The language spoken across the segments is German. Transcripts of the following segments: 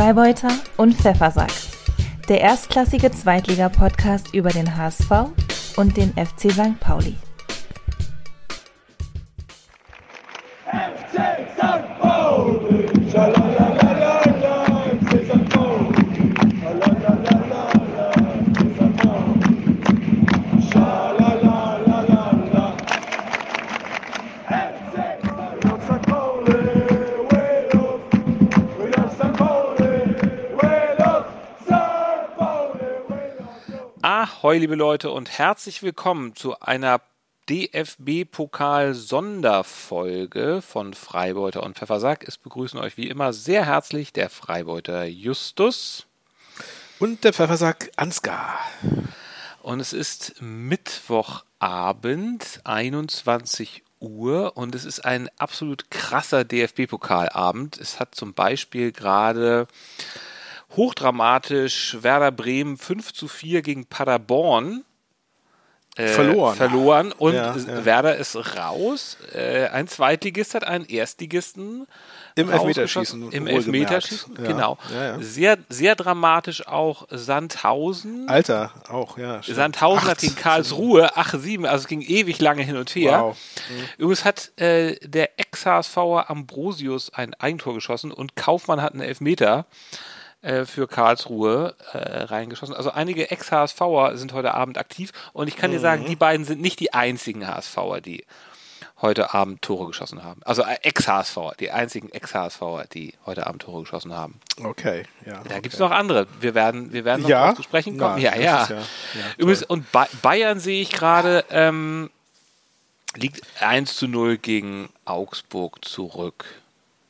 Freibeuter und Pfeffersack. Der erstklassige Zweitliga-Podcast über den HSV und den FC St. Pauli. Ahoi, liebe Leute, und herzlich willkommen zu einer DFB-Pokal-Sonderfolge von Freibeuter und Pfeffersack. Es begrüßen euch wie immer sehr herzlich der Freibeuter Justus. Und der Pfeffersack Ansgar. Und es ist Mittwochabend, 21 Uhr, und es ist ein absolut krasser DFB-Pokalabend. Es hat zum Beispiel gerade hochdramatisch Werder Bremen 5 zu 4 gegen Paderborn äh, Verloren. verloren und Ja, ja. Werder ist raus. Äh, ein Zweitligist hat einen Erstligisten Im. Elfmeterschießen, Im. Elfmeterschießen, Ja, genau. Sehr, sehr dramatisch auch Sandhausen. Alter, auch, ja. stimmt. Sandhausen hat Acht. gegen Karlsruhe 8-7, also es ging ewig lange hin und her. Wow. Übrigens hat äh, der Ex-HSVer Ambrosius ein Eigentor geschossen und Kaufmann hat einen Elfmeter äh, für Karlsruhe äh, reingeschossen. Also einige Ex-HSVer sind heute Abend aktiv und ich kann dir sagen, die beiden sind nicht die einzigen HSVer, die heute Abend Tore geschossen haben. Also äh, Ex-HSVer, die einzigen Ex-HSVer, die heute Abend Tore geschossen haben. Okay, ja. Da okay. gibt es noch andere. Wir werden, wir werden noch Ja? zu sprechen kommen. Na, Ja, ja. ja- ja, Übrigens, und ba Bayern sehe ich gerade, ähm, liegt 1 zu 0 gegen Augsburg zurück.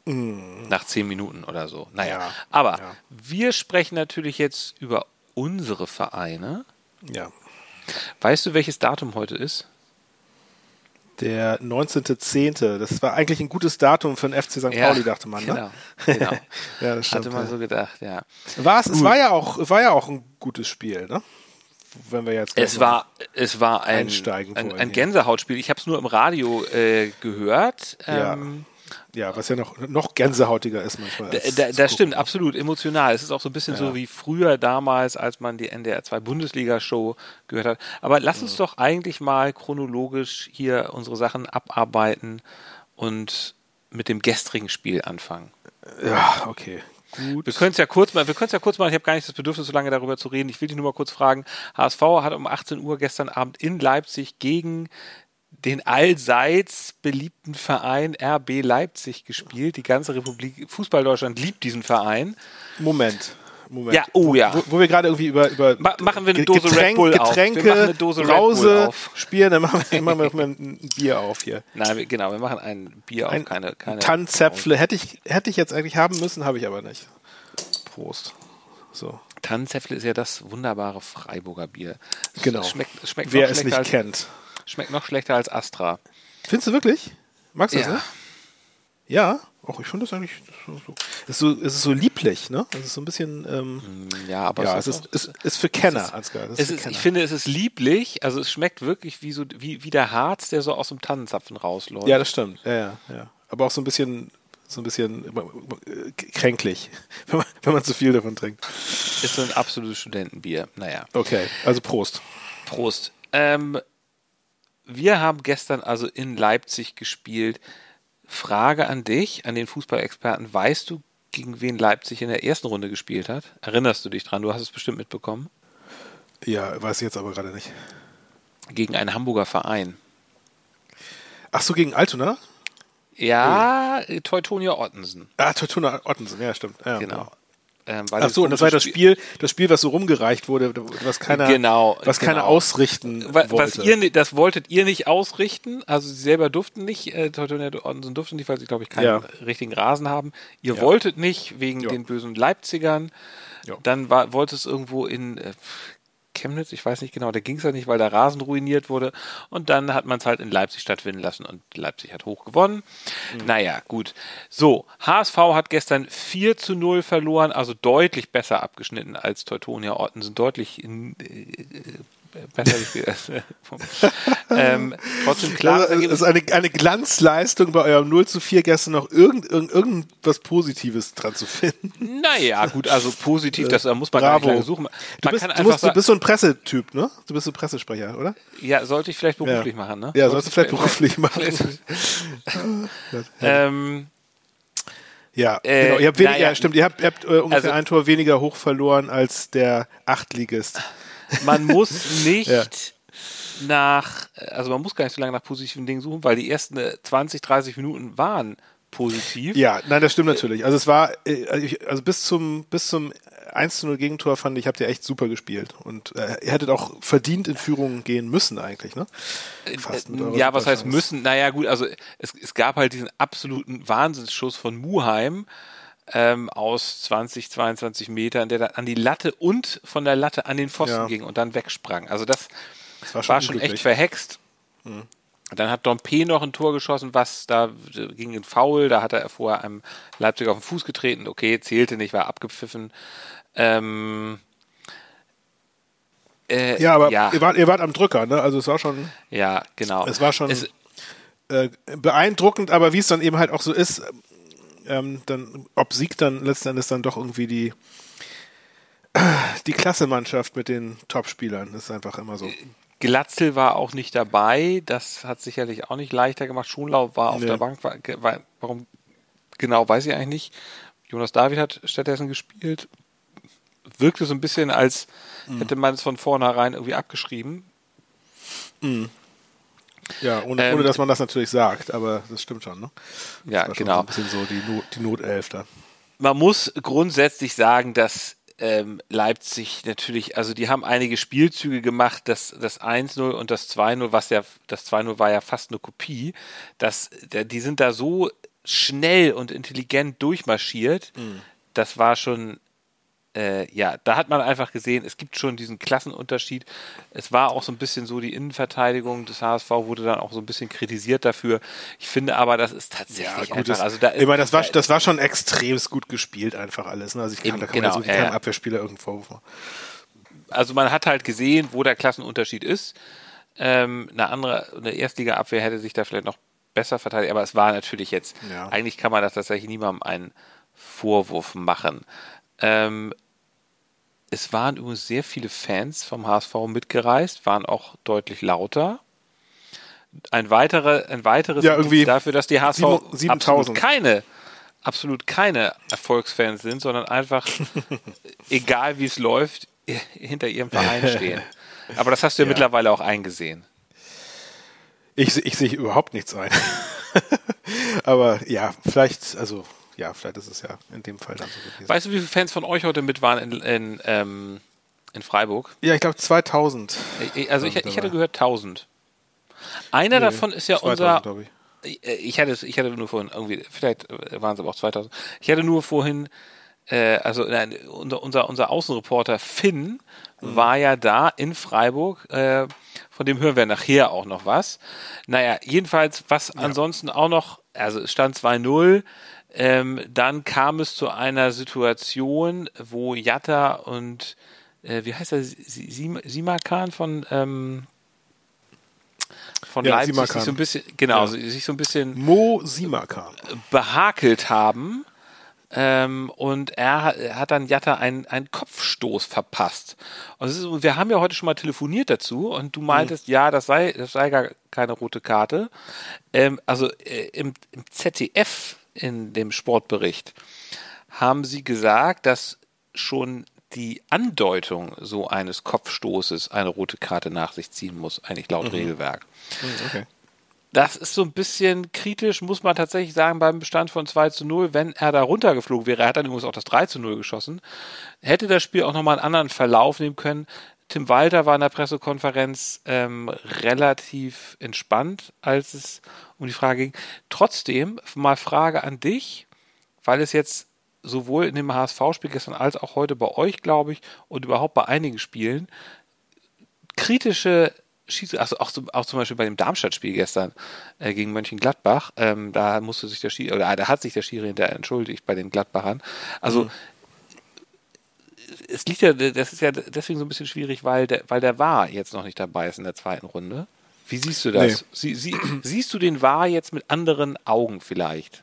Nach 10 Minuten oder so. Naja, Mm. Ja, aber ja. wir sprechen natürlich jetzt über unsere Vereine. Ja. Weißt du, welches Datum heute ist? Der 19.10., das war eigentlich ein gutes Datum für den FC St. Pauli, dachte man, genau, ne? Genau. Ja, das stimmt. Hatte man ja. so gedacht, ja. War es, war ja auch, war ja auch ein gutes Spiel, ne? Wenn wir jetzt Es war, es war ein, ein, ein. Gänsehautspiel. Ich habe es nur im Radio äh, gehört. Ja. Ähm, ja, was ja noch, noch gänsehautiger ist manchmal. Da, zu das stimmt, absolut emotional. Es ist auch so ein bisschen so wie früher damals, als man die NDR 2 Bundesliga-Show gehört hat. Aber lass uns doch eigentlich mal chronologisch hier unsere Sachen abarbeiten und mit dem gestrigen Spiel anfangen. Ja, okay. Gut. Wir können es ja kurz mal, wir können es ja kurz mal, ich habe gar nicht das Bedürfnis, so lange darüber zu reden. Ich will dich nur mal kurz fragen. HSV hat um 18 Uhr gestern Abend in Leipzig gegen den allseits beliebten Verein RB Leipzig gespielt. Die ganze Republik Fußball Deutschland liebt diesen Verein. Moment. Moment. Ja, oh ja. Wo, wo wir gerade irgendwie über, über Ma- machen wir eine Dose Red Bull auf. Wir Getränke, machen eine Dose Red Bull Brause auf. spielen, dann machen wir, machen wir ein Bier auf hier. Nein, wir, genau, wir machen ein Bier auf, Ein keine, keine Tannenzäpfle hätte ich, hätte ich jetzt eigentlich haben müssen, habe ich aber nicht. Prost. So, Tannenzäpfle ist ja das wunderbare Freiburger Bier. genau. Schmeckt, schmeckt Wer es nicht als, kennt. Schmeckt noch schlechter als Astra. Findest du wirklich? Magst du das? Ja. Ne? Ja. Auch ich finde das eigentlich. Es ist so, es ist so lieblich, ne? Es ist so ein bisschen. Ähm, Ja, aber ja, es es ist, ist, auch- ist, ist für Kenner, Ansgar. Das es für ist, Kenner. ich finde, es ist lieblich. Also es schmeckt wirklich wie so wie, wie der Harz, der so aus dem Tannenzapfen rausläuft. Ja, das stimmt. Ja, ja, ja. Aber auch so ein bisschen, so ein bisschen äh, kränklich, wenn man, wenn man zu viel davon trinkt. ist so ein absolutes Studentenbier. Naja, Okay, also Prost. Prost. Ähm, wir haben gestern also in Leipzig gespielt. Frage an dich, an den Fußballexperten. Weißt du, gegen wen Leipzig in der ersten Runde gespielt hat? Erinnerst du dich dran? Du hast es bestimmt mitbekommen. Ja, weiß ich jetzt aber gerade nicht. Gegen einen Hamburger Verein. Ach so, gegen Altona? Ja, Teutonia Ottensen. Ah, Tortuna Ottensen, ja, stimmt. Ja, Genau. ja. Ähm, weil Ach so, und das war das Spiel, das Spiel, was so rumgereicht wurde, was keiner, Genau, was keiner genau. ausrichten Wa- wollte. Was ihr, das wolltet ihr nicht ausrichten, also sie selber durften nicht, äh, Teutonia Ottensen durften nicht, weil sie, glaube ich, keinen Ja. richtigen Rasen haben. Ihr Ja. wolltet nicht, wegen Ja. den bösen Leipzigern. Dann war, wollte es irgendwo in äh, Chemnitz, ich weiß nicht genau, da ging es ja nicht, weil der Rasen ruiniert wurde. Und dann hat man es halt in Leipzig stattfinden lassen und Leipzig hat hoch gewonnen. Mhm. Naja, gut. So, HSV hat gestern 4 zu 0 verloren, also deutlich besser abgeschnitten als Teutonia Ottensen, deutlich in, äh, besser gespielt. ähm, trotzdem klar. Also, es ist eine, eine Glanzleistung bei eurem 0 zu 4 gestern noch irgend, irgend, irgendwas Positives dran zu finden. Naja, gut, also positiv, das da muss man gar nicht Bravo. suchen. Man Du bist, du, musst, du bist so ein Pressetyp, ne? Du bist so ein Pressesprecher, oder? ja, sollte ich vielleicht beruflich machen, ne? Ja, sollst du vielleicht beruflich machen. ähm, Ja, Äh, genau. Ihr habt weniger, ja, stimmt, ihr habt, ihr habt äh, ungefähr Also- ein Tor weniger hoch verloren als der Achtligist. Man muss nicht Ja. nach, also man muss gar nicht so lange nach positiven Dingen suchen, weil die ersten äh, 20, 30 Minuten waren positiv. Ja, nein, das stimmt natürlich. Also es war, äh, also also bis zum, bis zum 1 zu 0 Gegentor fand ich, habt ihr echt super gespielt. Und äh, ihr hättet auch verdient in Führung gehen müssen eigentlich, ne? Fast mit Ja, was heißt müssen? Naja, gut, also es, es gab halt diesen absoluten Wahnsinnsschuss von Muheim ähm, aus 20, 22 Metern, der dann an die Latte und von der Latte an den Pfosten Ja. ging und dann wegsprang. Also das, Das war war schon, schon echt verhext. Dann hat Dompe noch ein Tor geschossen, was da äh, ging in Foul, da hat er vorher einem Leipziger auf den Fuß getreten, okay, zählte nicht, war abgepfiffen. Ähm, äh, Ja, aber ja, Ihr, wart, ihr wart am Drücker, ne? Also es war schon, ja, genau. es war schon Es, äh, beeindruckend, aber wie es dann eben halt auch so ist, ähm, dann obsiegt dann letzten Endes dann doch irgendwie die die Klassemannschaft mit den Topspielern. Das ist einfach immer so. Glatzel war auch nicht dabei. Das hat sicherlich auch nicht leichter gemacht. Schonlau war auf Nee. der Bank. War, war, warum genau, weiß ich eigentlich nicht. Jonas David hat stattdessen gespielt. Wirkte so ein bisschen, als Mhm. hätte man es von vornherein irgendwie abgeschrieben. Ja, ohne, Ähm, ohne dass man das natürlich sagt, aber das stimmt schon, ne? Ja, Das schon genau. So ein bisschen so die, Not, die Notelf da. Man muss grundsätzlich sagen, dass ähm, Leipzig natürlich, also die haben einige Spielzüge gemacht, das, das 1-0 und das 2-0, was ja, das 2-0 war ja fast eine Kopie, das, der- die sind da so schnell und intelligent durchmarschiert, das war schon, äh, ja, da hat man einfach gesehen, es gibt schon diesen Klassenunterschied. Es war auch so ein bisschen so, die Innenverteidigung des HSV wurde dann auch so ein bisschen kritisiert dafür. Ich finde aber, das ist tatsächlich einfach, das, also da ist, meine, das war, da- das war schon extremst gut gespielt, einfach alles. Ne? Also ich kann, Eben, da kann genau, man ja, keinem ja. Abwehrspieler irgendeinen Vorwurf machen. also man hat halt gesehen, wo der Klassenunterschied ist. Ähm, eine andere, eine Erstliga-Abwehr hätte sich da vielleicht noch besser verteidigt, aber es war natürlich jetzt, Ja. eigentlich kann man das tatsächlich niemandem einen Vorwurf machen. Ähm, es waren übrigens sehr viele Fans vom HSV mitgereist, waren auch deutlich lauter. Ein, weitere, ein weiteres Ja, irgendwie dafür, dass die HSV sieben- 7000. absolut keine, absolut keine Erfolgsfans sind, sondern einfach, egal wie es läuft, hinter ihrem Verein stehen. Aber das hast du ja, Ja. mittlerweile auch eingesehen. Ich, ich sehe überhaupt nichts ein. aber ja, vielleicht, also ja, vielleicht ist es ja in dem Fall dann so gewesen. Weißt du, wie viele Fans von euch heute mit waren in, in, ähm, in Freiburg? ja, ich glaube 2000. Ich- Also ich, ich hätte gehört 1000. Einer davon ist ja 2000, unser. ich. Ich, ich hatte ich hatte nur vorhin irgendwie, vielleicht waren es aber auch 2000. Ich hatte nur vorhin, äh, also nein, unser, unser, unser Außenreporter Finn Mhm. war ja da in Freiburg. Äh, von dem hören wir nachher auch noch was. Naja, jedenfalls, was ansonsten auch noch, also es stand 2-0. Ähm, dann kam es zu einer Situation, wo Jatta und äh, wie heißt er, Sim- Simakan von ähm, von Ja, Leipzig sich so ein bisschen, genau, sich so ein bisschen Mo Simakan. behakelt haben. Ähm, und er, hat- er hat dann Jatta einen, einen Kopfstoß verpasst. Und ist, wir haben ja heute schon mal telefoniert dazu und du meintest, ja, das sei, das sei gar keine rote Karte. Ähm, also äh, im, im ZDF, in dem Sportbericht, haben sie gesagt, dass schon die Andeutung so eines Kopfstoßes eine rote Karte nach sich ziehen muss, eigentlich laut Regelwerk. Okay. Das ist so ein bisschen kritisch, muss man tatsächlich sagen, beim Bestand von 2 zu 0. Wenn er da runtergeflogen wäre, er hat dann übrigens auch das 3 zu 0 geschossen, hätte das Spiel auch nochmal einen anderen Verlauf nehmen können. Tim Walter war in der Pressekonferenz ähm, relativ entspannt, als es um die Frage ging. Trotzdem mal Frage an dich, weil es jetzt sowohl in dem HSV-Spiel gestern als auch heute bei euch, glaube ich, und überhaupt bei einigen Spielen kritische Schieß, also auch, zum- auch zum Beispiel bei dem Darmstadt-Spiel gestern äh, gegen Mönchengladbach, ähm, da musste sich der Schiri, oder da hat sich der Schiri hinterher entschuldigt bei den Gladbachern. Also es liegt ja, das ist ja deswegen so ein bisschen schwierig, weil der, weil der War jetzt noch nicht dabei ist in der zweiten Runde. Wie siehst du das? Sie, sie, siehst du den War jetzt mit anderen Augen vielleicht?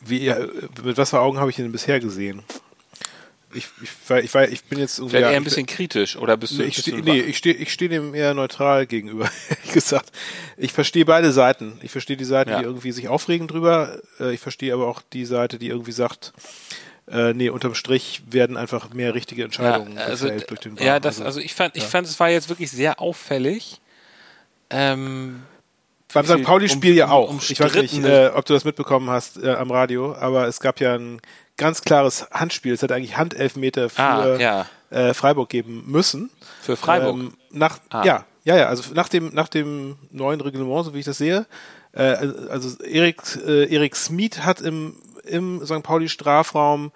Wie, mit was für Augen habe ich ihn bisher gesehen? Ich, ich, ich, ich bin jetzt irgendwie. Ja, eher ein bisschen kritisch oder bist du, Nee, ich bist stehe du nee, ich steh, ich steh dem eher neutral gegenüber, ehrlich gesagt. Ich verstehe beide Seiten. Ich verstehe die Seite, Ja. die irgendwie sich aufregen drüber. Äh, Ich verstehe aber auch die Seite, die irgendwie sagt, äh, nee, unterm Strich werden einfach mehr richtige Entscheidungen ja, also, gefällt durch den ja, VAR. das, also ich fand, ich fand, es war jetzt wirklich sehr auffällig. Ähm, Beim St. Pauli-Spiel um- ja um- auch. ich weiß nicht, äh, ob du das mitbekommen hast äh, am Radio, aber es gab ja ein ganz klares Handspiel. Es hätte eigentlich Handelfmeter für Ah, ja. äh, Freiburg geben müssen. Für Freiburg? Ähm, nach, Ah. Ja, ja, ja. Also nach dem, nach dem neuen Reglement, so wie ich das sehe, äh, also Erik, äh, Erik Smith hat im, im St. Pauli Strafraum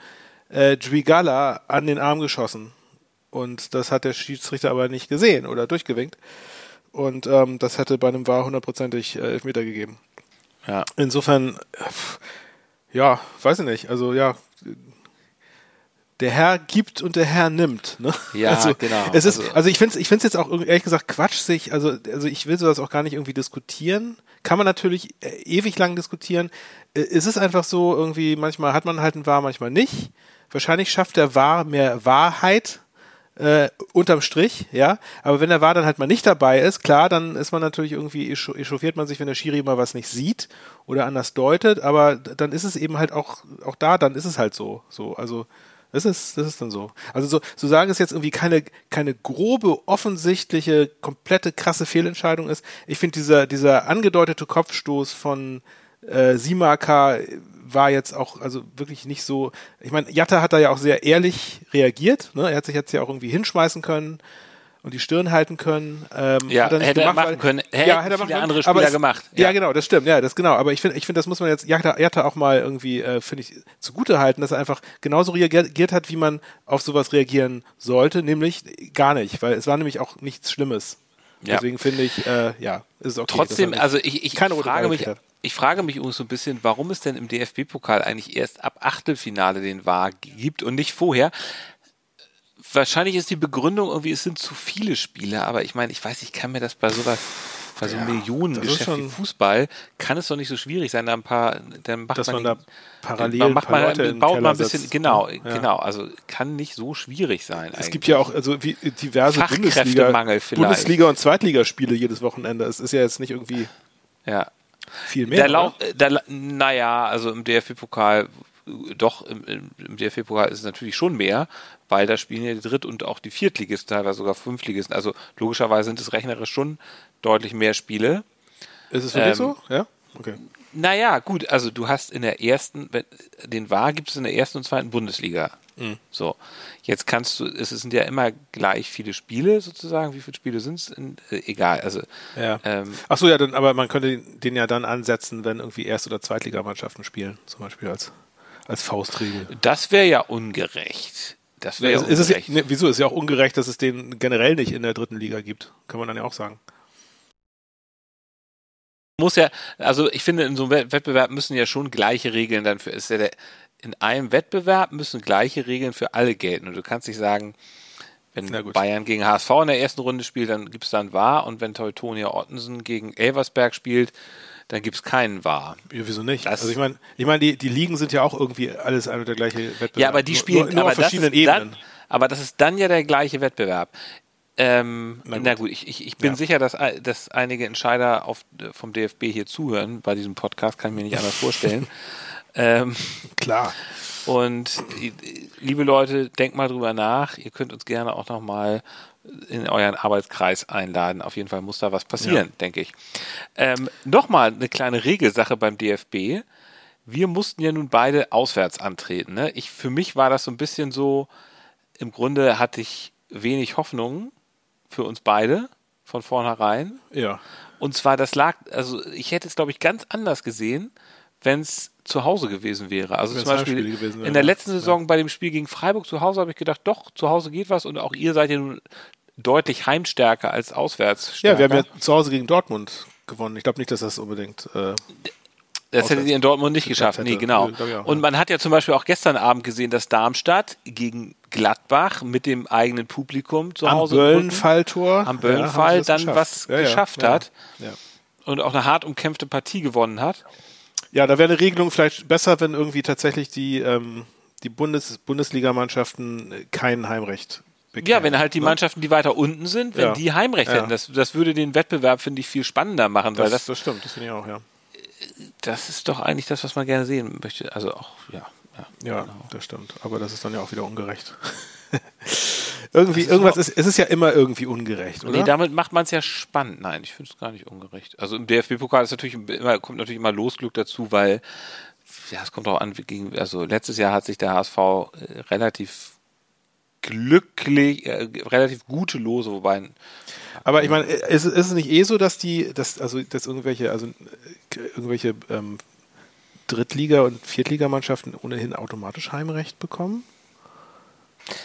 äh, Dwigala an den Arm geschossen. Und das hat der Schiedsrichter aber nicht gesehen oder durchgewinkt. Und ähm, das hätte bei einem War hundertprozentig äh, Elfmeter gegeben. ja. Insofern, äh, ja, weiß ich nicht. Also ja, der Herr gibt und der Herr nimmt. Ne? Ja, also, genau. Es ist, Also- also, ich finde es ich find's jetzt auch ehrlich gesagt Quatsch, sich, also, also ich will sowas auch gar nicht irgendwie diskutieren. Kann man natürlich äh, ewig lang diskutieren. Äh, Es ist einfach so, irgendwie, manchmal hat man halt ein Wahr, manchmal nicht. Wahrscheinlich schafft der Wahr mehr Wahrheit äh, unterm Strich, ja. Aber wenn der War dann halt mal nicht dabei ist, klar, dann ist man natürlich irgendwie, echauf- echauffiert man sich, wenn der Schiri mal was nicht sieht oder anders deutet, aber dann ist es eben halt auch, auch da, dann ist es halt so, so, also, das ist, das ist dann so. Also so, so sagen es jetzt irgendwie keine, keine grobe, offensichtliche, komplette, krasse Fehlentscheidung ist. Ich finde dieser, dieser angedeutete Kopfstoß von äh, Simaka war jetzt auch also wirklich nicht so. Ich meine, Jatta hat da ja auch sehr ehrlich reagiert. Ne? Er hat sich jetzt ja auch irgendwie hinschmeißen können und die Stirn halten können. Ähm, Ja, er hätte er gemacht, machen weil- können. Hätten Ja, hätte er viele machen können. andere Spieler es- gemacht. Ja. Ja. genau, das stimmt. Ja, das genau. Aber ich finde, ich finde, das muss man jetzt Jatta, Jatta auch mal irgendwie, äh, finde ich, zugute halten, dass er einfach genauso reagiert hat, wie man auf sowas reagieren sollte, nämlich gar nicht, weil es war nämlich auch nichts Schlimmes. Ja. Deswegen finde ich, äh, ja, ist es okay. Trotzdem, er also ich, ich, keine ich frage mich, hat. ich frage mich übrigens so ein bisschen, warum es denn im DFB-Pokal eigentlich erst ab Achtelfinale den VAR gibt und nicht vorher. Wahrscheinlich ist die Begründung irgendwie, es sind zu viele Spiele, aber ich meine, ich weiß, ich kann mir das bei sowas, bei so das Millionengeschäft wie Fußball, kann es doch nicht so schwierig sein, da ein paar, dann macht Dass man, man da parallel man macht man, Leute baut man ein bisschen, setzt. genau, Ja. genau, also kann nicht so schwierig sein Es gibt ja auch also wie, diverse Bundesliga, vielleicht. Bundesliga und Zweitligaspiele jedes Wochenende. Es ist ja jetzt nicht irgendwie ja. viel mehr. Der? Lauf, der, naja, also im DFB-Pokal, doch, im, im DFB-Pokal ist es natürlich schon mehr, weil da spielen ja die Dritt- und auch die Viertligisten, teilweise sogar Fünftligisten. Also logischerweise sind es rechnerisch schon deutlich mehr Spiele. Ist es wirklich ähm, so? Ja? Okay. Naja, gut, also du hast in der ersten, den VAR gibt es in der ersten und zweiten Bundesliga. Mhm. So, jetzt kannst du, es sind ja immer gleich viele Spiele sozusagen. Wie viele Spiele sind es? Äh, egal, also Ja. ähm, Ach so, ja, dann, aber man könnte den, den ja dann ansetzen, wenn irgendwie Erst- oder Zweitligamannschaften spielen, zum Beispiel als, als Faustregel. das wäre ja ungerecht. Das wäre ja ist, ist es, ne, wieso? Ist ja auch ungerecht, dass es den generell nicht in der dritten Liga gibt. Kann man dann ja auch sagen. muss ja, also ich finde, in so einem Wett- Wettbewerb müssen ja schon gleiche Regeln dann für, ist ja der, in einem Wettbewerb müssen gleiche Regeln für alle gelten. Und du kannst nicht sagen, wenn. Bayern gegen HSV in der ersten Runde spielt, dann gibt es dann Wahr und wenn Teutonia Ottensen gegen Elversberg spielt, dann gibt es keinen Wahr. Ja, wieso nicht? Das- also ich meine, ich meine, die, die Ligen sind ja auch irgendwie alles ein und der gleiche Wettbewerb. Ja, aber die spielen nur, nur auf verschiedenen das ist Ebenen. Dann, aber das ist dann ja der gleiche Wettbewerb. Ähm, Na na, gut. gut. ich, ich, ich bin Ja. sicher, dass, dass einige Entscheider auf, vom DFB hier zuhören bei diesem Podcast, kann ich mir nicht anders vorstellen. ähm, Klar. und äh, liebe Leute, denkt mal drüber nach. Ihr könnt uns gerne auch nochmal in euren Arbeitskreis einladen. Auf jeden Fall muss da was passieren, denke ich. Ähm, nochmal eine kleine Regelsache beim DFB. Wir mussten ja nun beide auswärts antreten. Ne? Ich, für mich war das so ein bisschen so, im Grunde hatte ich wenig Hoffnung für uns beide von vornherein. Ja. Und zwar, das lag, also ich hätte es, glaube ich, ganz anders gesehen, wenn es zu Hause gewesen wäre. Also zum Beispiel in der ja. letzten Saison bei dem Spiel gegen Freiburg zu Hause habe ich gedacht, doch, zu Hause geht was und auch ihr seid ja nun deutlich heimstärker als auswärts. Ja, wir haben ja zu Hause gegen Dortmund gewonnen. Ich glaube nicht, dass das unbedingt. Äh, Das hätte die in Dortmund nicht geschafft. hätte. Nee, genau. Auch, Und ja. man hat ja zum Beispiel auch gestern Abend gesehen, dass Darmstadt gegen Gladbach mit dem eigenen Publikum zu am Hause Böllenfalltor. am Böllenfall ja, dann das was geschafft ja, hat Ja. und auch eine hart umkämpfte Partie gewonnen hat. Ja, da wäre eine Regelung vielleicht besser, wenn irgendwie tatsächlich die, ähm, die Bundes Bundesligamannschaften äh, kein Heimrecht bekämen. Ja, wenn halt die ne? Mannschaften, die weiter unten sind, wenn Ja. die Heimrecht Ja. hätten, das, das würde den Wettbewerb, finde ich, viel spannender machen, weil Das, das, das stimmt, das finde ich auch, ja. das ist doch eigentlich das, was man gerne sehen möchte. Also auch, ja. ja. Ja, das stimmt. Aber das ist dann ja auch wieder ungerecht. irgendwie, irgendwas ist, es ist ja immer irgendwie ungerecht, oder? Nee, damit macht man es ja spannend. Nein, ich finde es gar nicht ungerecht. Also im DFB-Pokal ist natürlich immer, kommt natürlich immer Losglück dazu, weil ja, es kommt auch an, gegen, also letztes Jahr hat sich der HSV äh, relativ glücklich, äh, relativ gute Lose, wobei Aber ich meine, ist, ist es nicht eh so, dass die, dass, also, dass irgendwelche, also äh, irgendwelche ähm, Drittliga- und Viertligamannschaften ohnehin automatisch Heimrecht bekommen?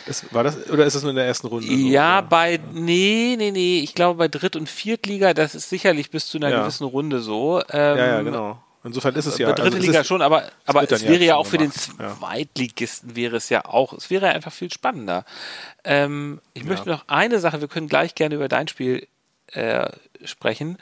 Ist, war das, oder ist das nur in der ersten Runde? so, Ja, oder? bei, nee, nee, nee, ich glaube bei Dritt- und Viertliga, das ist sicherlich bis zu einer Ja. gewissen Runde so. Ähm, Ja, ja, genau. Insofern ist es ja. Bei dritte also Liga schon, aber, aber es ja wäre ja auch für den ja. Zweitligisten wäre es ja auch, es wäre einfach viel spannender. Ähm, ich möchte noch eine Sache, wir können gleich gerne über dein Spiel äh, sprechen.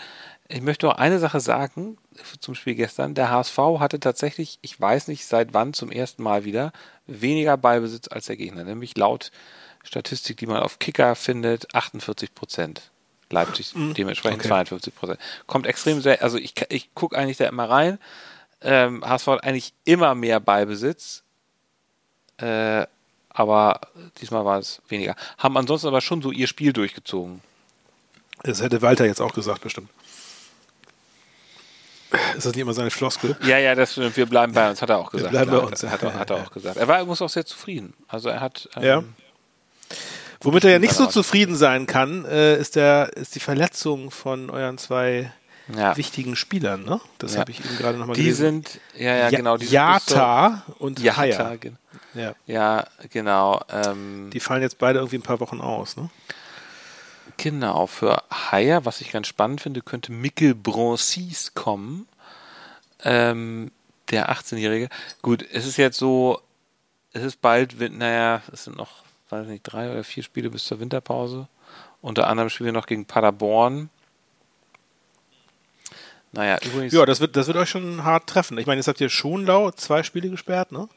Ich möchte noch eine Sache sagen zum Spiel gestern. Der HSV hatte tatsächlich, ich weiß nicht seit wann zum ersten Mal wieder, weniger Ballbesitz als der Gegner, nämlich laut Statistik, die man auf Kicker findet, 48 Prozent. Leipzig dementsprechend okay. 52 Prozent. Kommt extrem sehr, also ich, ich gucke eigentlich da immer rein. Ähm, HSV hat eigentlich immer mehr Ballbesitz, äh, aber diesmal war es weniger. Haben ansonsten aber schon so ihr Spiel durchgezogen. das hätte Walter jetzt auch gesagt, bestimmt. Ist das nicht immer seine Floskel? Ja, ja, das stimmt. Wir bleiben bei uns, hat er auch gesagt. bleiben bei uns, Hat, er, hat er auch gesagt. Er war, muss auch sehr zufrieden. Also er hat. Ähm, Ja. Womit er ja nicht so Spielverlauf. zufrieden sein kann, äh, ist, der, ist die Verletzung von euren zwei ja. wichtigen Spielern. Ne? Das Ja. habe ich eben gerade nochmal Die gelesen. sind, ja, ja, Ja- genau. Die Jata und Jata, Haya. gen- Ja. Ja, genau. Ähm, Die fallen jetzt beide irgendwie ein paar Wochen aus. Ne? Genau, für Haier, was ich ganz spannend finde, könnte Mikkel Broncis kommen. Ähm, der 18-Jährige. Gut, es ist jetzt so, es ist bald, naja, es sind noch, weiß nicht, drei oder vier Spiele bis zur Winterpause. Unter anderem spielen wir noch gegen Paderborn. Naja, übrigens. Ja, das wird, das wird euch schon hart treffen. Ich meine, jetzt habt ihr Schonlau zwei Spiele gesperrt, ne?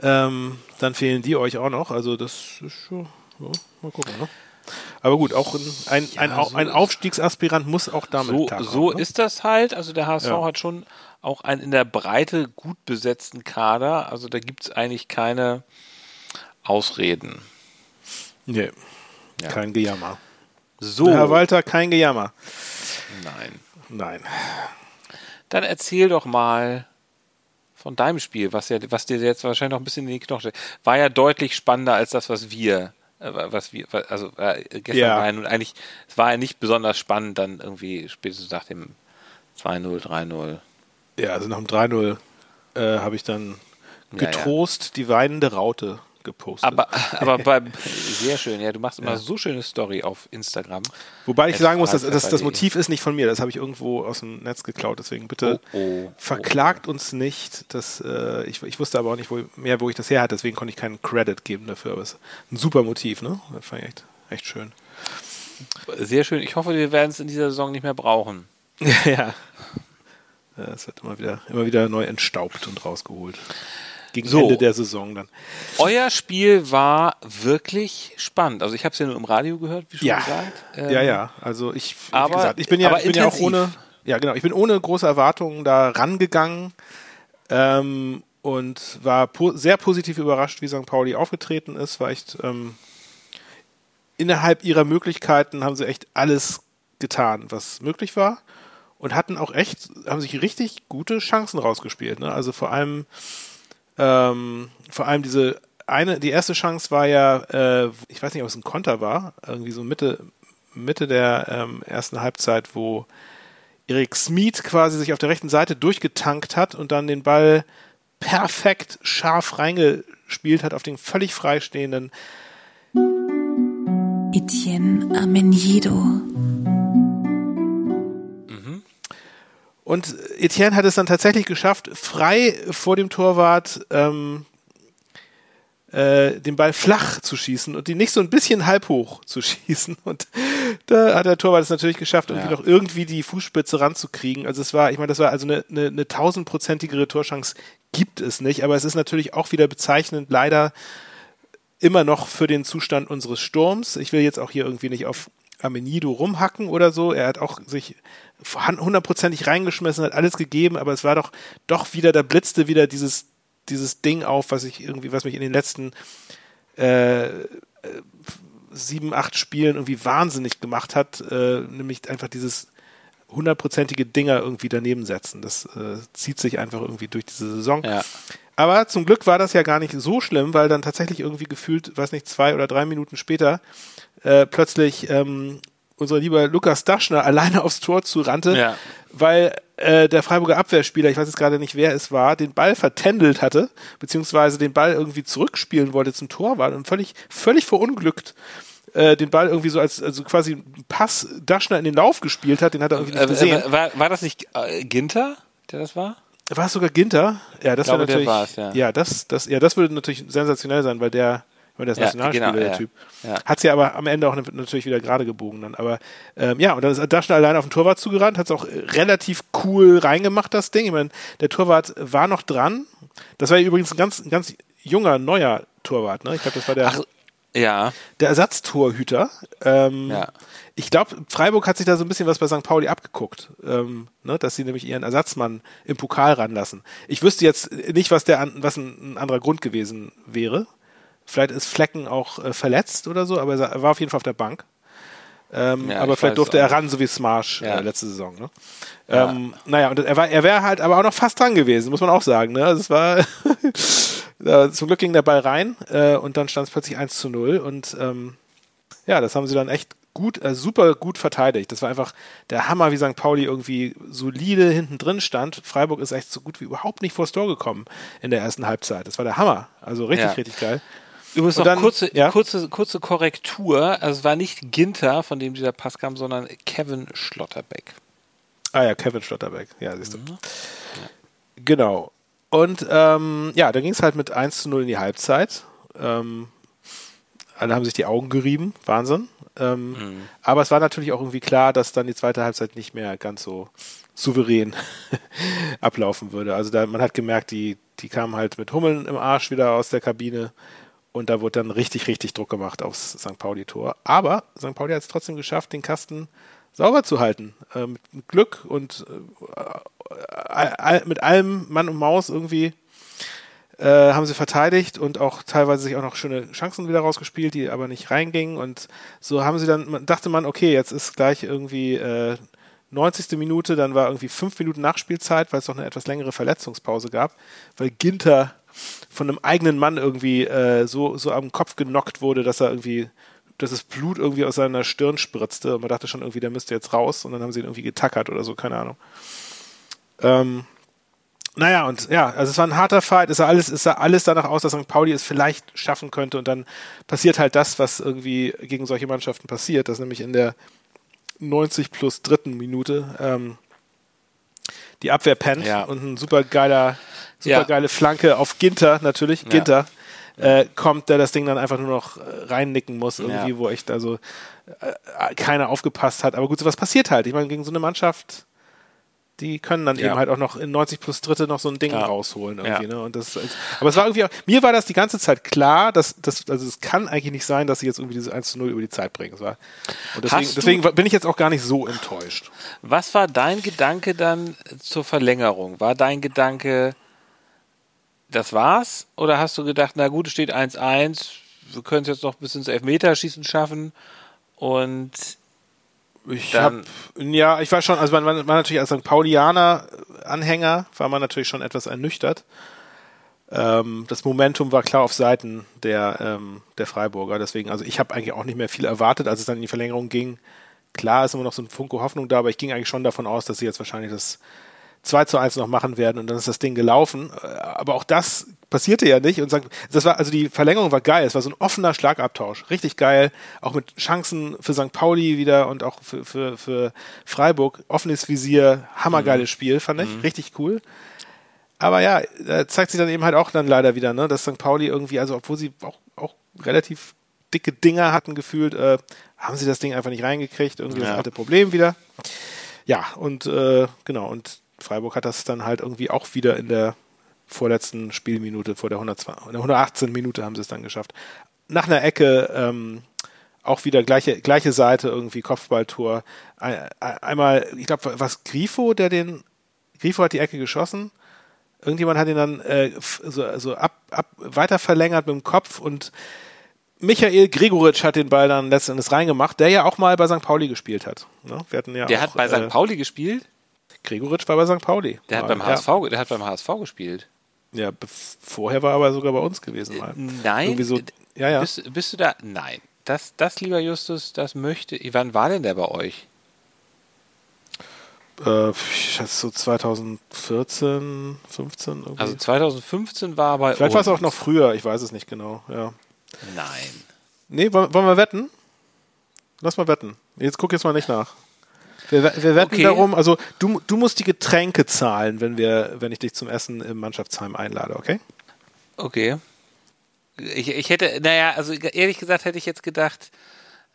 Ähm, dann fehlen die euch auch noch. Also das ist schon, ja, mal gucken, ne? Aber gut, auch ein, ein, ein, Ja, Au- so ein Aufstiegsaspirant muss auch damit so, klarkommen, so ne? ist das halt. Also der HSV Ja. hat schon auch einen in der Breite gut besetzten Kader. Also da gibt es eigentlich keine Ausreden. Nee, Ja. kein Gejammer. So, Herr Walter, kein Gejammer. nein. Nein. Dann erzähl doch mal von deinem Spiel, was, ja, was dir jetzt wahrscheinlich noch ein bisschen in die Knochen steht. War ja deutlich spannender als das, was wir, was wir, also äh, gestern Ja. war ja nun eigentlich, es war ja nicht besonders spannend, dann irgendwie spätestens nach dem 2-0, 3-0. Ja, also nach dem 3-0 äh, habe ich dann Ja, ja. getrost die weinende Raute gepostet. Aber, aber beim, sehr schön, ja, du machst immer so schöne Story auf Instagram. Wobei ich sagen muss, dass, dass das. Motiv ist nicht von mir. Das habe ich irgendwo aus dem Netz geklaut. Deswegen bitte Oh, oh, verklagt uns nicht. Das, äh, ich, ich wusste aber auch nicht wo, mehr, wo ich das her hatte. Deswegen konnte ich keinen Credit geben dafür. Aber es ist ein super Motiv, ne? Das fand ich echt, echt schön. Sehr schön. Ich hoffe, wir werden es in dieser Saison nicht mehr brauchen. ja. Ja, Es wird immer wieder, immer wieder neu entstaubt und rausgeholt. Gegen So. Ende der Saison dann. Euer Spiel war wirklich spannend. Also ich habe es ja nur im Radio gehört, wie schon Ja. gesagt. Ähm, ja, ja. Also ich, wie aber- gesagt, ich bin ja, ich bin ja auch ohne, ja genau, ich bin ohne große Erwartungen da rangegangen ähm, und war po sehr positiv überrascht, wie St. Pauli aufgetreten ist. War echt ähm, innerhalb ihrer Möglichkeiten haben sie echt alles getan, was möglich war und hatten auch echt, haben sich richtig gute Chancen rausgespielt. Ne? Also vor allem, ähm, vor allem diese eine, die erste Chance war ja, äh, ich weiß nicht, ob es ein Konter war, irgendwie so Mitte, Mitte der ähm, ersten Halbzeit, wo Erik Smith quasi sich auf der rechten Seite durchgetankt hat und dann den Ball perfekt scharf reingespielt hat auf den völlig freistehenden Etienne Amenido. Und Etienne hat es dann tatsächlich geschafft, frei vor dem Torwart ähm, äh, den Ball flach zu schießen und die nicht so ein bisschen halb hoch zu schießen. Und da hat der Torwart es natürlich geschafft, irgendwie Ja. noch irgendwie die Fußspitze ranzukriegen. Also es war, ich meine, das war also eine, eine, eine tausendprozentigere Torchance gibt es nicht, aber es ist natürlich auch wieder bezeichnend, leider immer noch für den Zustand unseres Sturms. Ich will jetzt auch hier irgendwie nicht auf Amenido rumhacken oder so. Er hat auch sich hundertprozentig reingeschmissen, hat alles gegeben, aber es war doch, doch wieder, da blitzte wieder dieses, dieses Ding auf, was ich irgendwie, was mich in den letzten äh, äh, sieben, acht Spielen irgendwie wahnsinnig gemacht hat, äh, nämlich einfach dieses hundertprozentige Dinger irgendwie daneben setzen. Das äh, zieht sich einfach irgendwie durch diese Saison. Ja. Aber zum Glück war das ja gar nicht so schlimm, weil dann tatsächlich irgendwie gefühlt, weiß nicht, zwei oder drei Minuten später äh, plötzlich ähm, unser lieber Lukas Daschner alleine aufs Tor zurannte, Ja. weil äh, der Freiburger Abwehrspieler, ich weiß jetzt gerade nicht, wer es war, den Ball vertändelt hatte, beziehungsweise den Ball irgendwie zurückspielen wollte zum Torwart und völlig, völlig verunglückt äh, den Ball irgendwie so als also quasi Pass Daschner in den Lauf gespielt hat, den hat er irgendwie nicht Äh, gesehen. äh, war, war das nicht äh, Ginter, der das war? War es sogar Ginter? Ja, das wäre natürlich. war's, ja. das, das, ja, das würde natürlich sensationell sein, weil der, weil der ist Ja, Nationalspieler, genau, der ja. Typ. Ja. Hat sie aber am Ende auch natürlich wieder gerade gebogen dann. Aber ähm, ja, und dann ist Daschner allein auf den Torwart zugerannt, hat es auch äh, relativ cool reingemacht, das Ding. Ich meine, der Torwart war noch dran. Das war ja übrigens ein ganz, ein ganz junger, neuer Torwart, ne? Ich glaube, das war der, Ach, ja. der Ersatztorhüter. Ähm, Ja. Ich glaube, Freiburg hat sich da so ein bisschen was bei St. Pauli abgeguckt, ähm, ne, dass sie nämlich ihren Ersatzmann im Pokal ranlassen. Ich wüsste jetzt nicht, was der was ein, ein anderer Grund gewesen wäre. Vielleicht ist Flecken auch äh, verletzt oder so, aber er war auf jeden Fall auf der Bank. Ähm, Ja, aber ich vielleicht durfte er ran, so wie Smarsh Ja. äh, letzte Saison. Ne? Ähm, naja, und er war, er wäre halt aber auch noch fast dran gewesen, muss man auch sagen. Ne? Also es war Ja, zum Glück ging der Ball rein äh, und dann stand es plötzlich 1 zu 0 und ähm, ja, das haben sie dann echt gut, äh, super gut verteidigt. Das war einfach der Hammer, wie St. Pauli irgendwie solide hinten drin stand. Freiburg ist echt so gut wie überhaupt nicht vors Tor gekommen in der ersten Halbzeit. Das war der Hammer. Also richtig, Ja. richtig geil. Übrigens noch dann- kurze, ja? kurze, kurze Korrektur. Also es war nicht Ginter, von dem dieser Pass kam, sondern Kevin Schlotterbeck. Ah ja, Kevin Schlotterbeck. Ja, siehst du. Genau. Und ähm, ja, dann ging es halt mit 1 zu 0 in die Halbzeit. Ähm, alle haben sich die Augen gerieben. Wahnsinn. Ähm, Aber es war natürlich auch irgendwie klar, dass dann die zweite Halbzeit nicht mehr ganz so souverän ablaufen würde. Also da, man hat gemerkt, die, die kamen halt mit Hummeln im Arsch wieder aus der Kabine und da wurde dann richtig, richtig Druck gemacht aufs St. Pauli-Tor. Aber St. Pauli hat es trotzdem geschafft, den Kasten sauber zu halten. Äh, mit, Glück und äh, mit allem Mann und Maus irgendwie äh, haben sie verteidigt und auch teilweise sich auch noch schöne Chancen wieder rausgespielt, die aber nicht reingingen. Und so haben sie dann, dachte man, okay, jetzt ist gleich irgendwie äh, 90. Minute, dann war irgendwie fünf Minuten Nachspielzeit, weil es noch eine etwas längere Verletzungspause gab, weil Ginter von einem eigenen Mann irgendwie äh, so, so am Kopf genockt wurde, dass er irgendwie, dass das Blut irgendwie aus seiner Stirn spritzte. Und man dachte schon irgendwie, der müsste jetzt raus und dann haben sie ihn irgendwie getackert oder so, keine Ahnung. Ähm, naja, und ja, also es war ein harter Fight. Es sah alles, es sah alles danach aus, dass St. Pauli es vielleicht schaffen könnte. Und dann passiert halt das, was irgendwie gegen solche Mannschaften passiert, dass nämlich in der 90 plus dritten Minute ähm, die Abwehr pennt Ja. und ein super geiler, super Ja. geile Flanke auf Ginter natürlich, Ginter, äh, kommt, der das Ding dann einfach nur noch reinnicken muss, irgendwie, Ja. wo echt also äh, keiner aufgepasst hat. Aber gut, sowas passiert halt. Ich meine, gegen so eine Mannschaft, die können dann Ja. eben halt auch noch in 90 plus Dritte noch so ein Ding Ja. rausholen irgendwie. Ja. Ne? Und das, aber es war irgendwie auch, mir war das die ganze Zeit klar, dass, dass also es kann eigentlich nicht sein, dass sie jetzt irgendwie diese 1 zu 0 über die Zeit bringen. Und deswegen, deswegen bin ich jetzt auch gar nicht so enttäuscht. Was war dein Gedanke dann zur Verlängerung? War dein Gedanke, das war's? Oder hast du gedacht, na gut, es steht 1-1, wir können es jetzt noch bis ins Elfmeterschießen schaffen und Ich Dann- hab, ja, ich war schon, also man, man war natürlich als St. Paulianer Anhänger, war man natürlich schon etwas ernüchtert. Ähm, das Momentum war klar auf Seiten der, ähm, der Freiburger, deswegen, also ich habe eigentlich auch nicht mehr viel erwartet, als es dann in die Verlängerung ging. Klar ist immer noch so ein Funke Hoffnung da, aber ich ging eigentlich schon davon aus, dass sie jetzt wahrscheinlich das 2 zu 1 noch machen werden und dann ist das Ding gelaufen. Äh, Aber auch das passierte ja nicht. Und St. das war, also die Verlängerung war geil. Es war so ein offener Schlagabtausch. Richtig geil. Auch mit Chancen für St. Pauli wieder und auch für, für, für Freiburg. Offenes Visier. Hammergeiles Spiel, fand ich. Richtig cool. Aber ja, da zeigt sich dann eben halt auch dann leider wieder, ne, dass St. Pauli irgendwie, also obwohl sie auch, auch relativ dicke Dinger hatten gefühlt, äh, haben sie das Ding einfach nicht reingekriegt. Irgendwie das Ja. alte Problem wieder. Ja, und äh, genau, und Freiburg hat das dann halt irgendwie auch wieder in der vorletzten Spielminute, vor der 102, in der 118 Minute haben sie es dann geschafft. Nach einer Ecke ähm, auch wieder gleiche, gleiche Seite, irgendwie Kopfballtor. Ein, ein- einmal, ich glaube, was Grifo, der den, Grifo hat die Ecke geschossen. Irgendjemand hat ihn dann äh, so, so ab, ab, weiter verlängert mit dem Kopf und Michael Gregoritsch hat den Ball dann letzten Endes reingemacht, der ja auch mal bei St. Pauli gespielt hat. Ne? Wir hatten ja Der auch, hat bei äh, St. Pauli gespielt. Gregoritsch war bei St. Pauli. Der hat beim HSV, der hat beim HSV gespielt. Ja, vorher war er aber sogar bei uns gewesen. Mal. Nein. Irgendwie so, äh, ja, ja. Bist, bist du da? Nein. Das, das, lieber Justus, das möchte. Wann war denn der bei euch? Äh, ich schätze so 2014, 15 irgendwie. Also 2015 war er bei Vielleicht war es auch noch früher, ich weiß es nicht genau. Ja. Nein. Nee, wollen, wollen wir wetten? Lass mal wetten. Jetzt guck jetzt mal nicht nach. Wir, wir wetten Okay. darum, also du, du musst die Getränke zahlen, wenn wir, wenn ich dich zum Essen im Mannschaftsheim einlade, okay? Okay. Ich, ich hätte, naja, also ehrlich gesagt hätte ich jetzt gedacht,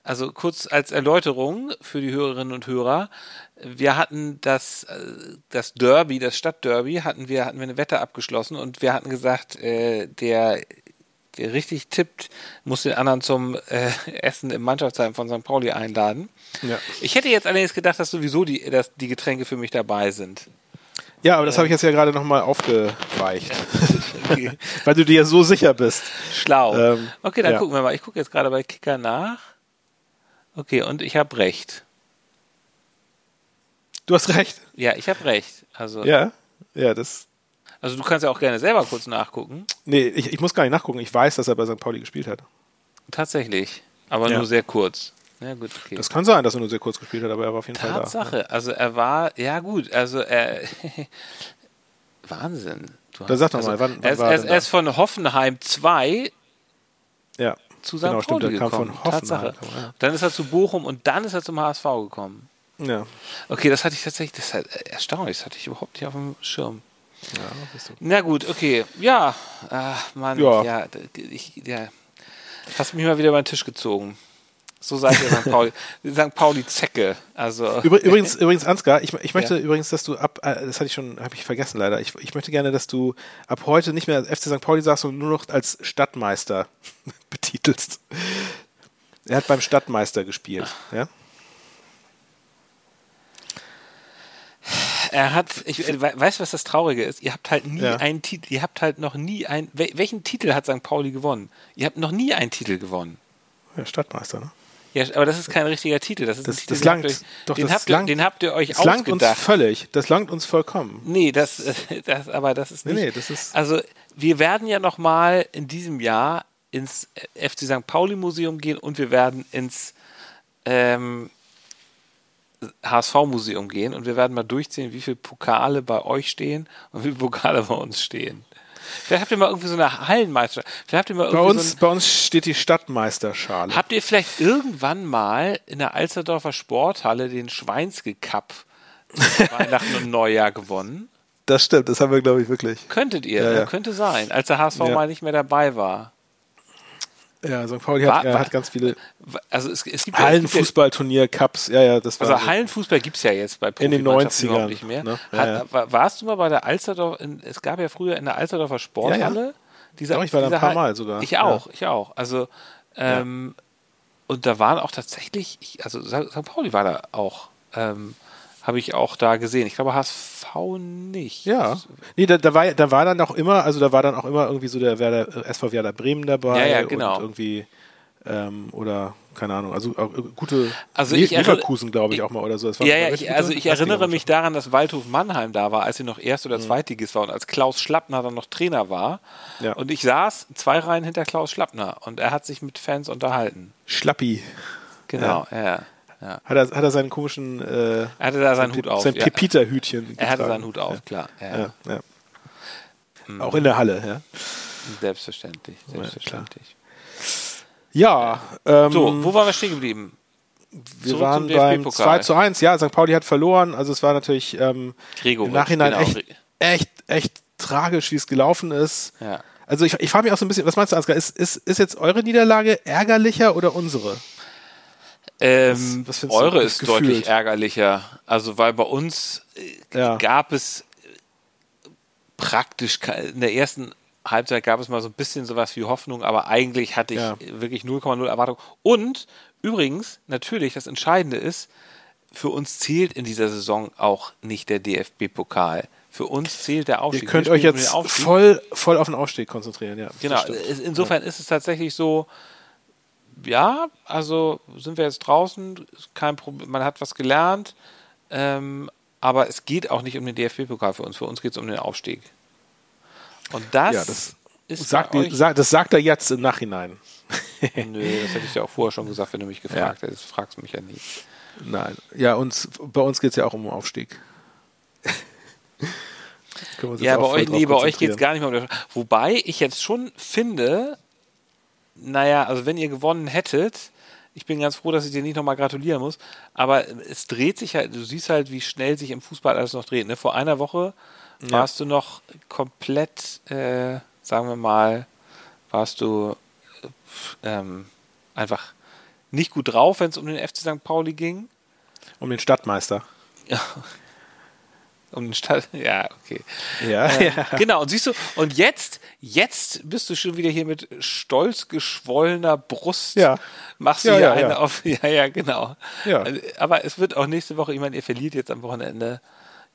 also kurz als Erläuterung für die Hörerinnen und Hörer, wir hatten das, äh, das Derby, das Stadtderby, hatten wir, hatten wir eine Wette abgeschlossen und wir hatten gesagt, äh, der richtig tippt, muss den anderen zum äh, Essen im Mannschaftsheim von St. Pauli einladen. Ja. Ich hätte jetzt allerdings gedacht, dass sowieso die, dass die Getränke für mich dabei sind. Ja, aber das habe ich jetzt ja gerade nochmal aufgeweicht. Okay. Weil du dir ja so sicher bist. Schlau. Ähm, okay, dann ja. gucken wir mal. Ich gucke jetzt gerade bei Kicker nach. Okay, und ich habe recht. Du hast recht. Ja, ich habe recht. Also, Ja, ja, das. Also du kannst ja auch gerne selber kurz nachgucken. Nee, ich, ich muss gar nicht nachgucken. Ich weiß, dass er bei St. Pauli gespielt hat. Tatsächlich. Aber Ja. nur sehr kurz. Ja, gut, okay. Das kann sein, dass er nur sehr kurz gespielt hat, aber er war auf jeden Fall da. Tatsache. Also er war, ja gut, also er. Wahnsinn. Du Da sag doch also, mal, wann- wann er, ist, war er er, ist, von Hoffenheim 2 Ja. zu St. Genau, stimmt, Pauli er kam gekommen. von Hoffenheim, Tatsache. kam ja. Dann ist er zu Bochum und dann ist er zum HSV gekommen. Ja. Okay, das hatte ich tatsächlich, das ist erstaunlich, das hatte ich überhaupt nicht auf dem Schirm. Ja bist du. Na gut, okay. Ja, ach Mann, Ja. ja, ich, ja. Hast mich mal wieder über den Tisch gezogen. So seid ihr St. Pauli, St. Pauli Zecke. Also, Übr- Übrigens, übrigens, Ansgar, ich, ich möchte Ja. übrigens, dass du ab, äh, das hatte ich schon, habe ich vergessen leider. Ich, ich möchte gerne, dass du ab heute nicht mehr als FC St. Pauli sagst, sondern nur noch als Stadtmeister betitelst. Er hat beim Stadtmeister gespielt. Ja? Er hat, ich äh, we- weißt du, was das Traurige ist? Ihr habt halt nie Ja. einen Titel, ihr habt halt noch nie ein, wel- welchen Titel hat St. Pauli gewonnen? Ihr habt noch nie einen Titel gewonnen. ja, Stadtmeister, ne? Ja, aber das ist kein richtiger Titel. Das ist Das- ein Titel, das den habt langt- ihr euch- doch, den, das habt ihr, langt- den habt ihr euch Das langt uns ausgedacht. völlig. Das langt uns vollkommen. Nee, das, das, aber das ist Nee, nicht. nee, das ist- Also, wir werden ja nochmal in diesem Jahr ins FC St. Pauli Museum gehen und wir werden ins ähm, HSV-Museum gehen und wir werden mal durchziehen, wie viele Pokale bei euch stehen und wie viele Pokale bei uns stehen. Vielleicht habt ihr mal irgendwie so eine Hallenmeisterschaft. Vielleicht habt ihr mal Bei uns, so bei uns steht die Stadtmeisterschale. Habt ihr vielleicht irgendwann mal in der Alsterdorfer Sporthalle den Schweinske Cup Weihnachten und Neujahr gewonnen? Das stimmt, das haben wir, glaube ich, wirklich. Könntet ihr, Ja, ne? ja. könnte sein, als der HSV Ja. mal nicht mehr dabei war. Ja, St. Pauli hat, war- hat ganz viele Also es, es gibt ja- ja, Hallenfußballturnier, Cups. Ja, ja, das war. also so- Hallenfußball gibt es ja jetzt bei In den Profimannschaften 90ern, überhaupt nicht mehr. ne? Ja, Hat, ja. wa- Warst du mal bei der Alsterdorf, in, es gab ja früher in der Alsterdorfer Sporthalle. Diese, Doch, ich war da ein paar Mal sogar. Ich Ja. auch, ich auch. Also ähm, und da waren auch tatsächlich, ich, also St. St. Pauli war da auch, ähm, habe ich auch da gesehen. Ich glaube HSV nicht. Ja. Nee, da, da, war, da war dann auch immer, also da war dann auch immer irgendwie so der Werder, äh, SV Werder Bremen dabei. Ja, ja, genau. Und irgendwie, ähm, oder, keine Ahnung, also äh, gute. Also ich Leverkusen, glaube ich, auch mal oder so. Ja, ja, ich, also ich erinnere mich daran, dass Waldhof Mannheim da war, als sie noch Erst- oder Zweitligist war und als Klaus Schlappner dann noch Trainer war. Ja. Und ich saß zwei Reihen hinter Klaus Schlappner und er hat sich mit Fans unterhalten. Schlappi. Genau, ja. ja. Ja. Hat er, hat er seinen komischen. Äh, Er hatte da seinen sein Hut auf. Sein ja. Pepita-Hütchen. Er hatte seinen Hut auf, klar. Ja. Ja, ja. Auch in der Halle, ja. Selbstverständlich, selbstverständlich. Ja, ähm, So, wo waren wir stehen geblieben? wir zurück waren beim DFB-Pokal. 2 zu 1. Ja, St. Pauli hat verloren. Also es war natürlich ähm, Gregoritsch, im Nachhinein genau. echt, echt, echt tragisch, wie es gelaufen ist. Ja. Also ich, ich frage mich auch so ein bisschen, was meinst du, Ansgar? Ist, ist, ist jetzt eure Niederlage ärgerlicher oder unsere? Ähm, Was- was eure ist gefühlt? deutlich ärgerlicher. Also, weil bei uns äh, Ja. gab es äh, praktisch in der ersten Halbzeit gab es mal so ein bisschen sowas wie Hoffnung, aber eigentlich hatte ich Ja. wirklich 0,0 Erwartung. Und übrigens, natürlich, das Entscheidende ist, für uns zählt in dieser Saison auch nicht der DFB-Pokal. Für uns zählt der Ihr Aufstieg. könnt Wir euch jetzt voll, voll auf den Aufstieg konzentrieren, ja. Genau, insofern ist es tatsächlich so, ja, also sind wir jetzt draußen, kein Problem, man hat was gelernt, ähm, aber es geht auch nicht um den DFB-Pokal für uns, für uns geht es um den Aufstieg. Und das, Ja, das ist Sagt, die, sagt, das sagt er jetzt im Nachhinein. Nö, das hätte ich dir auch vorher schon gesagt, wenn du mich gefragt hättest, fragst du mich ja nie. Nein. Ja, uns, bei uns geht es ja auch um den Aufstieg. Ja, bei euch, nee, bei euch geht es gar nicht mehr um das. Wobei ich jetzt schon finde, naja, also wenn ihr gewonnen hättet, ich bin ganz froh, dass ich dir nicht nochmal gratulieren muss, aber es dreht sich halt, du siehst halt, wie schnell sich im Fußball alles noch dreht. Ne? Vor einer Woche warst du noch komplett, äh, sagen wir mal, warst du äh, ähm, einfach nicht gut drauf, wenn es um den FC St. Pauli ging. Um den Stadtmeister. Um den Stadt, ja, okay. Ja, Äh, ja. Genau, und siehst du, und jetzt, jetzt bist du schon wieder hier mit stolz geschwollener Brust. Ja. Machst Ja, du hier ja, eine ja. auf, ja, ja, genau. Ja. Also, Aber es wird auch nächste Woche, ich meine, ihr verliert jetzt am Wochenende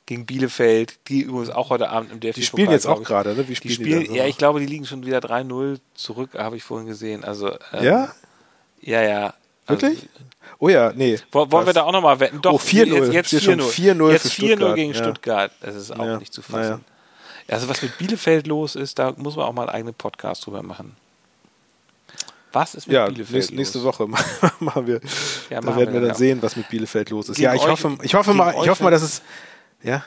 gegen Bielefeld, die übrigens auch heute Abend im DFB Die spielen jetzt auch gerade, ne? Wie Die spielen die spielen, so? ja, ich glaube, die liegen schon wieder 3-0 zurück, habe ich vorhin gesehen. Also, ähm, Ja? Ja, ja. Also, Wirklich? Oh ja, nee. Wollen wollen wir Was? da auch nochmal wetten? Doch, Oh, 4-0. jetzt, jetzt Steht schon 4-0. 4-0 Jetzt für 4-0 Stuttgart. gegen Ja. Stuttgart. Das ist auch Ja, nicht zu naja. fassen. Also was mit Bielefeld los ist, da muss man auch mal einen eigenen Podcast drüber machen. Was ist mit Ja, Bielefeld nächste, nächste los? Woche machen wir. Ja, da machen werden wir dann, dann sehen, was mit Bielefeld los ist. Gegen ja, ich euch- hoffe, ich hoffe mal, ich hoffe mal, dass es. Ja,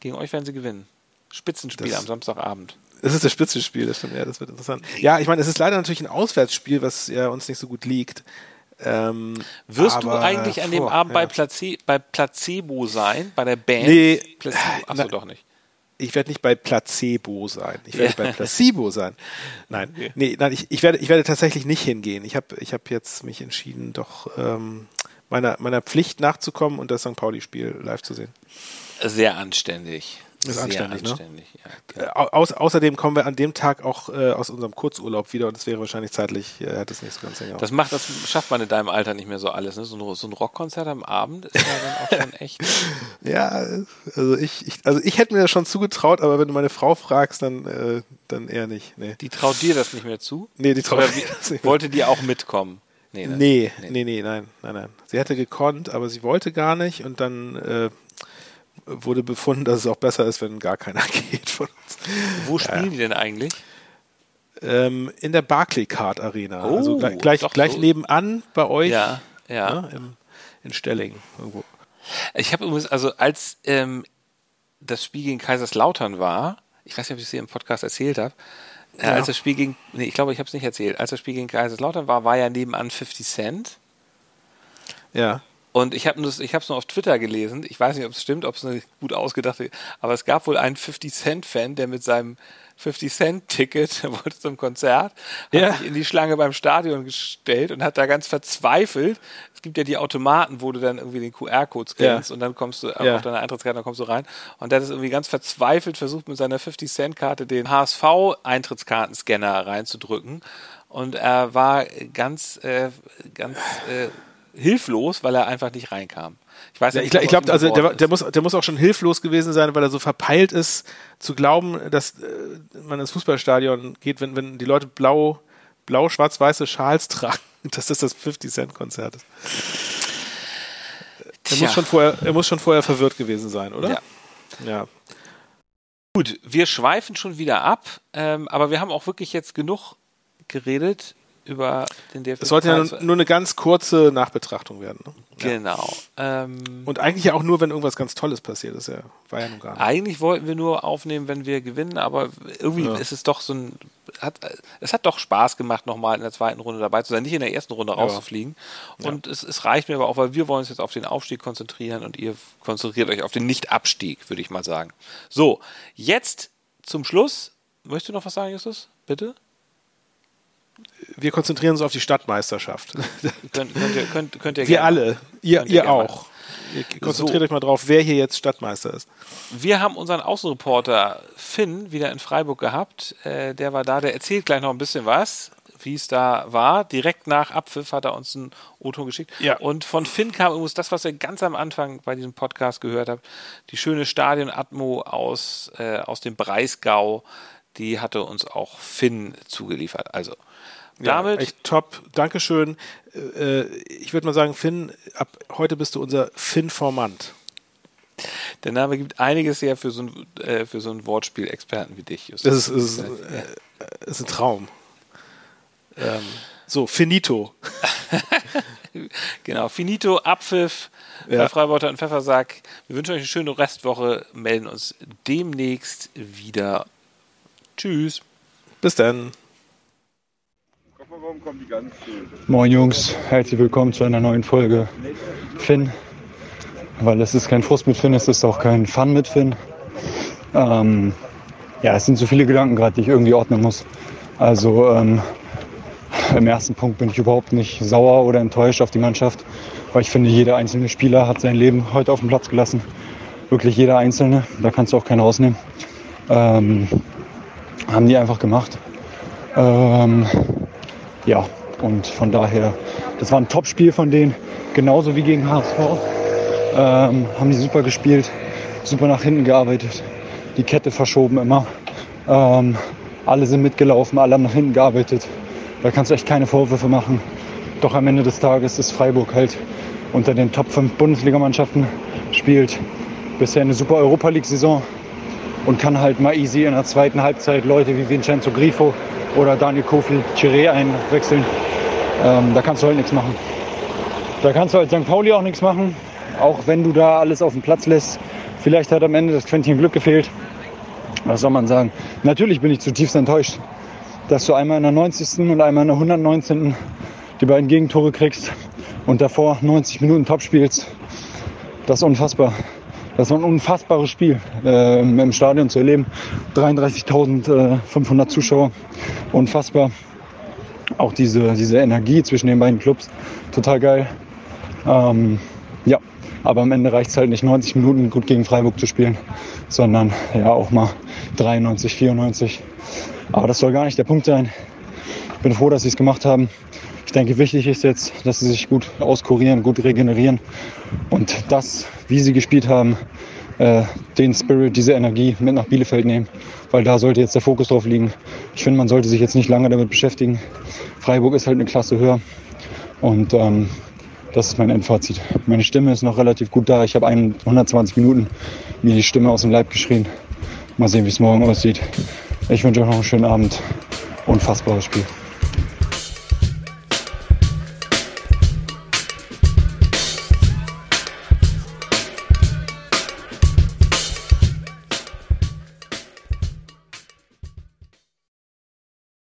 Gegen euch werden sie gewinnen. Spitzenspiel Das- am Samstagabend. es ist das Spitzenspiel, das stimmt. Ja, das wird interessant. Ja, ich meine, es ist leider natürlich ein Auswärtsspiel, was ja uns nicht so gut liegt. Ähm, Wirst du eigentlich an dem puh, Abend bei, ja. Place bei Placebo sein? Bei der Band? Nee. Placebo. Achso, Na- doch nicht. Ich werde nicht bei Placebo sein. Ich werde bei Placebo sein. Nein, Okay. nee, nein, ich, ich, werde, ich werde tatsächlich nicht hingehen. Ich habe ich hab jetzt mich entschieden, doch ähm, meiner, meiner Pflicht nachzukommen und das St. Pauli-Spiel live zu sehen. Sehr anständig. Ist Sehr anständig, ne? anständig, ja. genau. Au- außerdem kommen wir an dem Tag auch äh, aus unserem Kurzurlaub wieder und es wäre wahrscheinlich zeitlich, äh, nicht so ganz hingehauen. Das macht, das schafft man in deinem Alter nicht mehr so alles. Ne? So, ein, so ein Rockkonzert am Abend ist ja dann auch schon echt. Ja, also ich, ich, also ich hätte mir das schon zugetraut, aber wenn du meine Frau fragst, dann, äh, dann eher nicht. Nee, Die traut dir das nicht mehr zu? nee die traut Oder mir das nicht mehr. wollte die auch mitkommen? Nee, ne? Nee, nee, nee, nein, nein, nein. Sie hätte gekonnt, aber sie wollte gar nicht und dann äh, wurde befunden, dass es auch besser ist, wenn gar keiner geht von uns. Wo spielen die denn eigentlich? Ähm, in der Barclaycard Arena. Oh, also gleich, gleich, gleich so. nebenan bei euch Ja, ja. ne, im, in Stellingen irgendwo. Ich habe übrigens, also als ähm, das Spiel gegen Kaiserslautern war, ich weiß nicht, ob ich es hier im Podcast erzählt habe, äh, Ja. als das Spiel gegen, nee, ich glaube, ich habe es nicht erzählt, als das Spiel gegen Kaiserslautern war, war ja nebenan 50 Cent. Ja. Und ich habe es nur auf Twitter gelesen. Ich weiß nicht, ob es stimmt, ob es eine gut ausgedachte, aber es gab wohl einen 50 Cent Fan, der mit seinem 50 Cent Ticket der wollte zum Konzert, hat Ja. sich in die Schlange beim Stadion gestellt und hat da ganz verzweifelt. Es gibt ja die Automaten, wo du dann irgendwie den QR-Code scannst Ja. und dann kommst du Ja. auf deine Eintrittskarte, dann kommst du rein. Und der hat es irgendwie ganz verzweifelt versucht, mit seiner 50 Cent Karte den HSV-Eintrittskartenscanner reinzudrücken. Und er war ganz, äh, ganz äh, hilflos, weil er einfach nicht reinkam. Ich weiß Ja, nicht, ich glaube, ob glaub, es ihm also der, der, muss, der muss auch schon hilflos gewesen sein, weil er so verpeilt ist, zu glauben, dass äh, man ins Fußballstadion geht, wenn, wenn die Leute blau, blau schwarz-weiße Schals tragen, dass das das 50-Cent-Konzert ist. Er muss, schon vorher, er muss schon vorher verwirrt gewesen sein, oder? Ja. Ja. Gut, wir schweifen schon wieder ab, ähm, aber wir haben auch wirklich jetzt genug geredet über den DFB. Es sollte ja nur, nur eine ganz kurze Nachbetrachtung werden. Ne? Genau. Ähm, Und eigentlich ja auch nur, wenn irgendwas ganz Tolles passiert ist. Ja, war ja nun gar nicht. eigentlich wollten wir nur aufnehmen, wenn wir gewinnen, aber irgendwie Ja. ist es doch so ein. Hat, es hat doch Spaß gemacht, nochmal in der zweiten Runde dabei zu sein, nicht in der ersten Runde rauszufliegen. Und es, es reicht mir aber auch, weil wir wollen uns jetzt auf den Aufstieg konzentrieren und ihr konzentriert euch auf den Nicht-Abstieg, würde ich mal sagen. So, jetzt zum Schluss. Möchtest du noch was sagen, Justus? Bitte? Wir konzentrieren uns auf die Stadtmeisterschaft. Könnt, könnt, ihr, könnt, könnt ihr Wir gerne- alle. Ihr, Könnt ihr ihr auch. Konzentriert euch mal drauf, wer hier jetzt Stadtmeister ist. Wir haben unseren Außenreporter Finn wieder in Freiburg gehabt. Äh, der war da, der erzählt gleich noch ein bisschen was, wie es da war. Direkt nach Abpfiff hat er uns einen O-Ton geschickt. Ja. Und von Finn kam übrigens das, was ihr ganz am Anfang bei diesem Podcast gehört habt. Die schöne Stadion-Atmo aus, äh, aus dem Breisgau, die hatte uns auch Finn zugeliefert. Also damit Ja, echt top. Dankeschön. Äh, ich würde mal sagen, Finn, ab heute bist du unser Finn-Formant. Der Name gibt einiges her für so ein, äh, für so einen Wortspiel-Experten wie dich. Justus. Das ist, ist, äh, ist ein Traum. Ähm, so, finito. Genau, finito, Abpfiff, Ja. bei Freiburger und Pfeffersack. Wir wünschen euch eine schöne Restwoche, melden uns demnächst wieder. Tschüss. Bis dann. Moin Jungs, herzlich willkommen zu einer neuen Folge Finn. Weil es ist kein Frust mit Finn, es ist auch kein Fun mit Finn. Ähm, ja, es sind so viele Gedanken gerade, die ich irgendwie ordnen muss. Also ähm, im ersten Punkt bin ich überhaupt nicht sauer oder enttäuscht auf die Mannschaft, weil ich finde, jeder einzelne Spieler hat sein Leben heute auf den Platz gelassen. Wirklich jeder einzelne, da kannst du auch keinen rausnehmen. Ähm, haben die einfach gemacht. Ähm, ja, und von daher, das war ein Top-Spiel von denen, genauso wie gegen HSV. Ähm, haben die super gespielt, super nach hinten gearbeitet, die Kette verschoben immer. Ähm, alle sind mitgelaufen, alle haben nach hinten gearbeitet. Da kannst du echt keine Vorwürfe machen. Doch am Ende des Tages ist Freiburg halt unter den Top 5 Bundesligamannschaften, spielt bisher eine super Europa League-Saison und kann halt mal easy in der zweiten Halbzeit Leute wie Vincenzo Grifo oder Daniel Kofi Chiré einwechseln. Ähm, da kannst du halt nichts machen. Da kannst du halt St. Pauli auch nichts machen, auch wenn du da alles auf den Platz lässt. Vielleicht hat am Ende das Quäntchen Glück gefehlt. Was soll man sagen? Natürlich bin ich zutiefst enttäuscht, dass du einmal in der 90. und einmal in der 119. die beiden Gegentore kriegst und davor 90 Minuten top spielst. Das ist unfassbar. Das war ein unfassbares Spiel äh, im Stadion zu erleben. 33.500 Zuschauer. Unfassbar. Auch diese, diese Energie zwischen den beiden Clubs. Total geil. Ähm, ja, aber am Ende reicht es halt nicht 90 Minuten gut gegen Freiburg zu spielen, sondern ja auch mal 93, 94. Aber das soll gar nicht der Punkt sein. Ich bin froh, dass sie es gemacht haben. Ich denke, wichtig ist jetzt, dass sie sich gut auskurieren, gut regenerieren und das, wie sie gespielt haben, äh, den Spirit, diese Energie mit nach Bielefeld nehmen, weil da sollte jetzt der Fokus drauf liegen. Ich finde, man sollte sich jetzt nicht lange damit beschäftigen. Freiburg ist halt eine Klasse höher und ähm, das ist mein Endfazit. Meine Stimme ist noch relativ gut da. Ich habe 120 Minuten mir die Stimme aus dem Leib geschrien. Mal sehen, wie es morgen aussieht. Ich wünsche euch noch einen schönen Abend. Unfassbares Spiel.